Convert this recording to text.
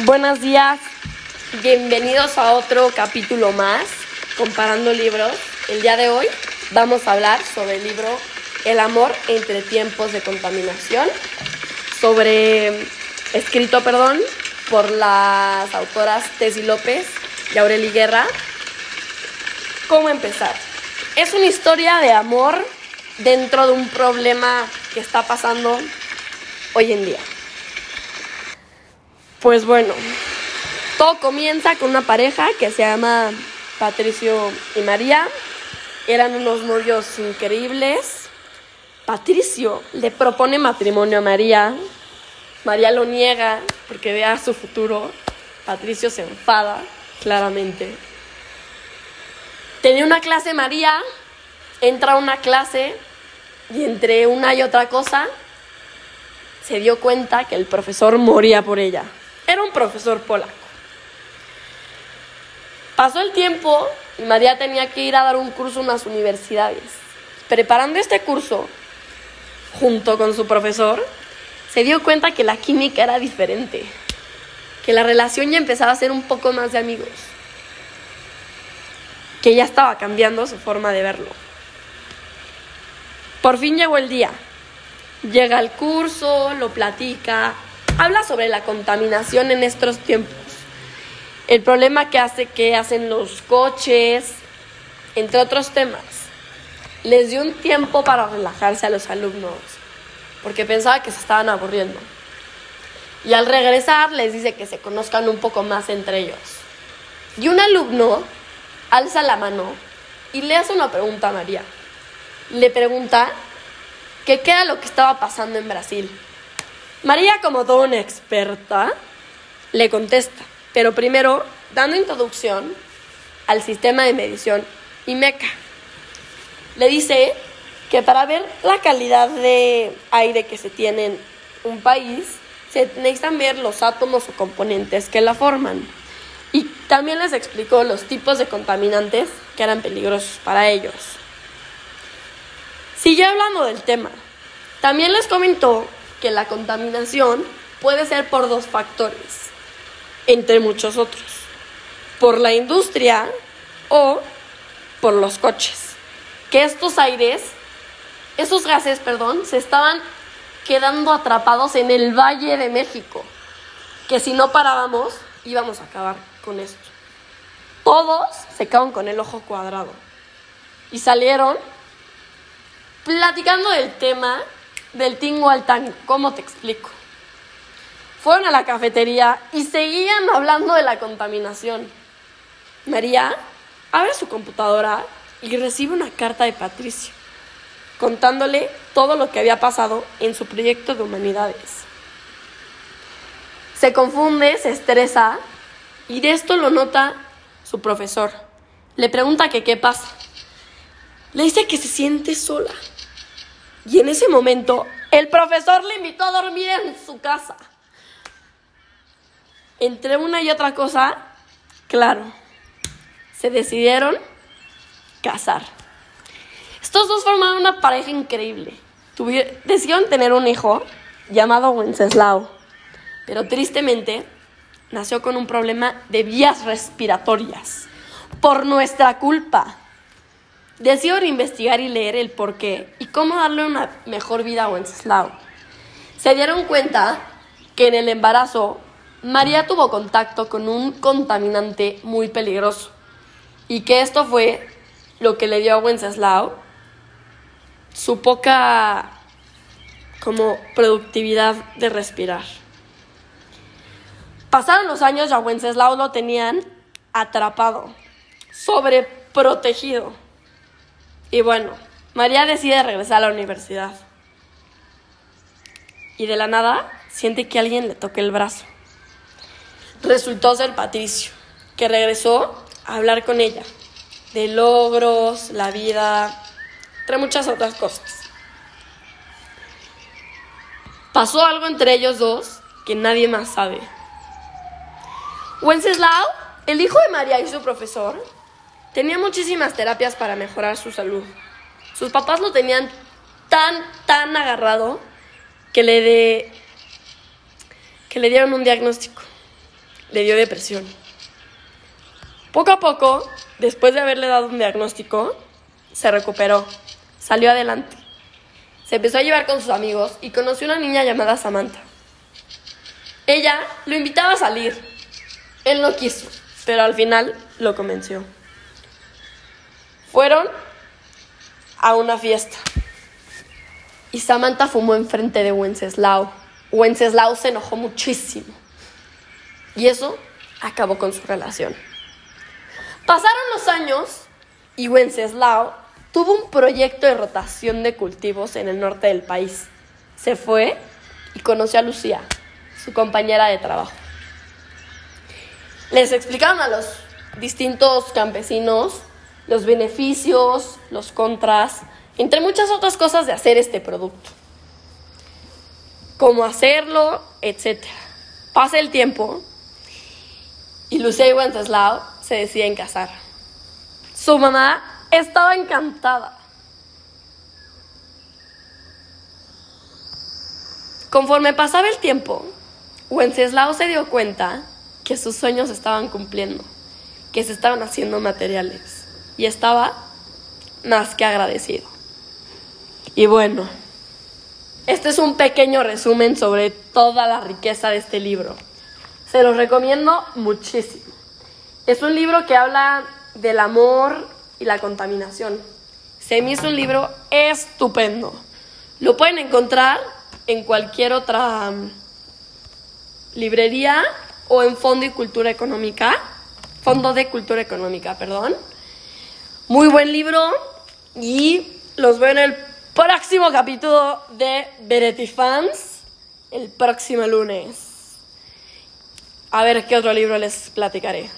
Buenos días, bienvenidos a otro capítulo más, comparando libros. El día de hoy vamos a hablar sobre el libro El amor entre tiempos de contaminación, sobre, escrito, perdón, por las autoras Tessy López y Aureli Guerra. ¿Cómo empezar? Es una historia de amor dentro de un problema que está pasando hoy en día. Pues bueno, todo comienza con una pareja que se llama Patricio y María. Eran unos novios increíbles. Patricio le propone matrimonio a María. María lo niega porque vea su futuro. Patricio se enfada, claramente. Tenía una clase María, entra a una clase y entre una y otra cosa se dio cuenta que el profesor moría por ella. Era un profesor polaco. Pasó el tiempo y María tenía que ir a dar un curso en unas universidades. Preparando este curso, junto con su profesor, se dio cuenta que la química era diferente, que la relación ya empezaba a ser un poco más de amigos, que ya estaba cambiando su forma de verlo. Por fin llegó el día. Llega al curso, lo platica, habla sobre la contaminación en estos tiempos, el problema que hace que hacen los coches, entre otros temas. Les dio un tiempo para relajarse a los alumnos, porque pensaba que se estaban aburriendo. Y al regresar les dice que se conozcan un poco más entre ellos. Y un alumno alza la mano y le hace una pregunta a María. Le pregunta qué era lo que estaba pasando en Brasil. María, como toda una experta, le contesta, pero primero dando introducción al sistema de medición IMECA. Le dice que para ver la calidad de aire que se tiene en un país, se necesitan ver los átomos o componentes que la forman. Y también les explicó los tipos de contaminantes que eran peligrosos para ellos. Sigue hablando del tema. También les comentó que la contaminación puede ser por dos factores, entre muchos otros, por la industria o por los coches. Que estos aires, esos gases, perdón, se estaban quedando atrapados en el Valle de México, que si no parábamos íbamos a acabar con esto. Todos se quedaron con el ojo cuadrado y salieron platicando del tema del tingo al tango. ¿Cómo te explico? Fueron a la cafetería y seguían hablando de la contaminación. María abre su computadora y recibe una carta de Patricio, contándole todo lo que había pasado en su proyecto de humanidades. Se confunde, se estresa y de esto lo nota su profesor. Le pregunta que qué pasa. Le dice que se siente sola, y en ese momento, el profesor le invitó a dormir en su casa. Entre una y otra cosa, claro, se decidieron casar. Estos dos formaron una pareja increíble. decidieron tener un hijo llamado Wenceslao, pero tristemente nació con un problema de vías respiratorias por nuestra culpa. Decidieron investigar y leer el por qué y cómo darle una mejor vida a Wenceslao. Se dieron cuenta que en el embarazo María tuvo contacto con un contaminante muy peligroso y que esto fue lo que le dio a Wenceslao su poca como productividad de respirar. Pasaron los años y a Wenceslao lo tenían atrapado, sobreprotegido. Y bueno, María decide regresar a la universidad. Y de la nada siente que alguien le toque el brazo. Resultó ser Patricio, que regresó a hablar con ella de logros, la vida, entre muchas otras cosas. Pasó algo entre ellos dos que nadie más sabe. Wenceslao, el hijo de María y su profesor, Tenía muchísimas terapias para mejorar su salud. Sus papás lo tenían tan, tan agarrado que le, dieron un diagnóstico. le dio depresión. Poco a poco, después de haberle dado un diagnóstico, se recuperó, salió adelante. Se empezó a llevar con sus amigos y conoció una niña llamada Samantha. Ella lo invitaba a salir. Él no quiso, pero al final lo convenció. Fueron a una fiesta y Samantha fumó enfrente de Wenceslao. Wenceslao se enojó muchísimo y eso acabó con su relación. Pasaron los años y Wenceslao tuvo un proyecto de rotación de cultivos en el norte del país. Se fue y conoció a Lucía, su compañera de trabajo. Les explicaron a los distintos campesinos los beneficios, los contras, entre muchas otras cosas de hacer este producto. Cómo hacerlo, etc. Pasa el tiempo y Lucía y Wenceslao se deciden casar. Su mamá estaba encantada. Conforme pasaba el tiempo, Wenceslao se dio cuenta que sus sueños estaban cumpliendo, que se estaban haciendo materiales y estaba más que agradecido. Y bueno, este es un pequeño resumen sobre toda la riqueza de este libro. Se los recomiendo muchísimo. Es un libro que habla del amor y la contaminación. Se me hizo un libro estupendo. Lo pueden encontrar en cualquier otra um, librería o en Fondo y Cultura Económica. Fondo de Cultura Económica, perdón. Muy buen libro y los veo en el próximo capítulo de Beretti Fans el próximo lunes. A ver qué otro libro les platicaré.